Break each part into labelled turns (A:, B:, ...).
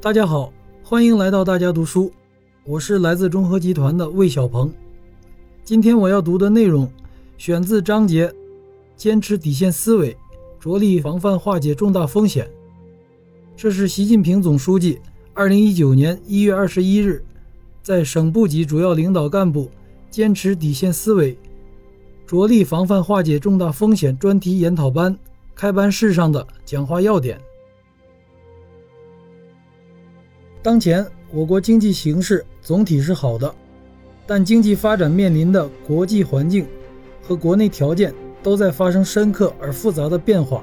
A: 大家好，欢迎来到大家读书，我是来自中核集团的魏小鹏。今天我要读的内容选自章节“坚持底线思维，着力防范化解重大风险”。这是习近平总书记二零一九年一月二十一日在省部级主要领导干部坚持底线思维，着力防范化解重大风险专题研讨班开班式上的讲话要点。当前我国经济形势总体是好的，但经济发展面临的国际环境和国内条件都在发生深刻而复杂的变化。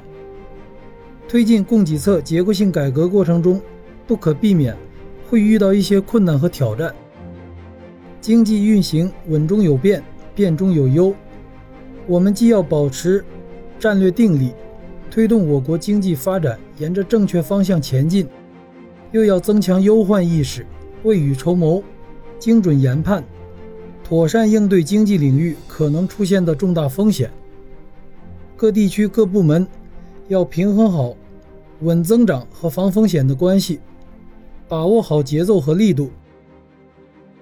A: 推进供给侧结构性改革过程中，不可避免会遇到一些困难和挑战。经济运行稳中有变，变中有优，我们既要保持战略定力，推动我国经济发展沿着正确方向前进。又要增强忧患意识，未雨绸缪，精准研判，妥善应对经济领域可能出现的重大风险。各地区各部门要平衡好稳增长和防风险的关系，把握好节奏和力度。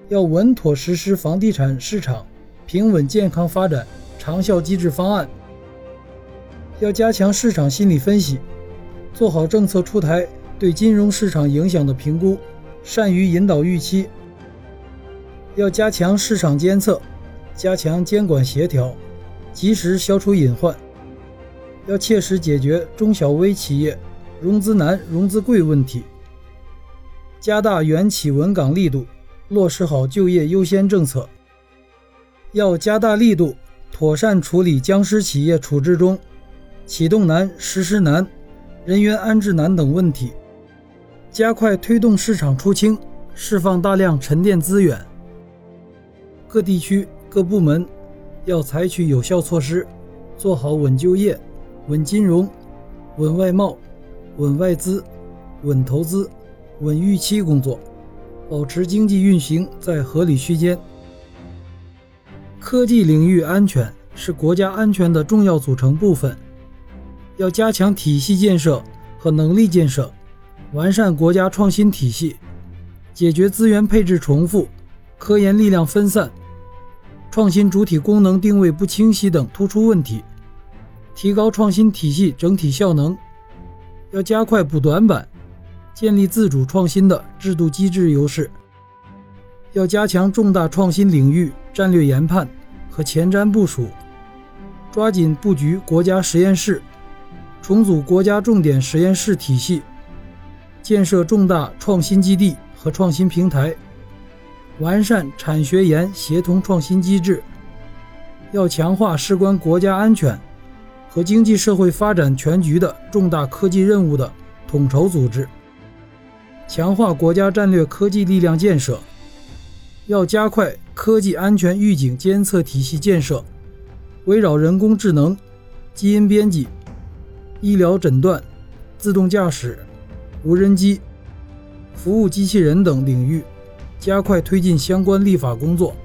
A: 要稳妥实施房地产市场平稳健康发展长效机制方案。要加强市场心理分析，做好政策出台。对金融市场影响的评估，善于引导预期。要加强市场监测，加强监管协调，及时消除隐患。要切实解决中小微企业融资难、融资贵问题。加大援企稳岗力度，落实好就业优先政策。要加大力度，妥善处理僵尸企业处置中启动难、实施难、人员安置难等问题。加快推动市场出清，释放大量沉淀资源。各地区各部门要采取有效措施，做好稳就业、稳金融、稳外贸、稳外资、稳投资、稳预期工作，保持经济运行在合理区间。科技领域安全是国家安全的重要组成部分，要加强体系建设和能力建设。完善国家创新体系，解决资源配置重复、科研力量分散、创新主体功能定位不清晰等突出问题，提高创新体系整体效能。要加快补短板，建立自主创新的制度机制优势。要加强重大创新领域战略研判和前瞻部署，抓紧布局国家实验室，重组国家重点实验室体系。建设重大创新基地和创新平台，完善产学研协同创新机制。要强化事关国家安全和经济社会发展全局的重大科技任务的统筹组织，强化国家战略科技力量建设。要加快科技安全预警监测体系建设，围绕人工智能、基因编辑、医疗诊断、自动驾驶。无人机、服务机器人等领域，加快推进相关立法工作。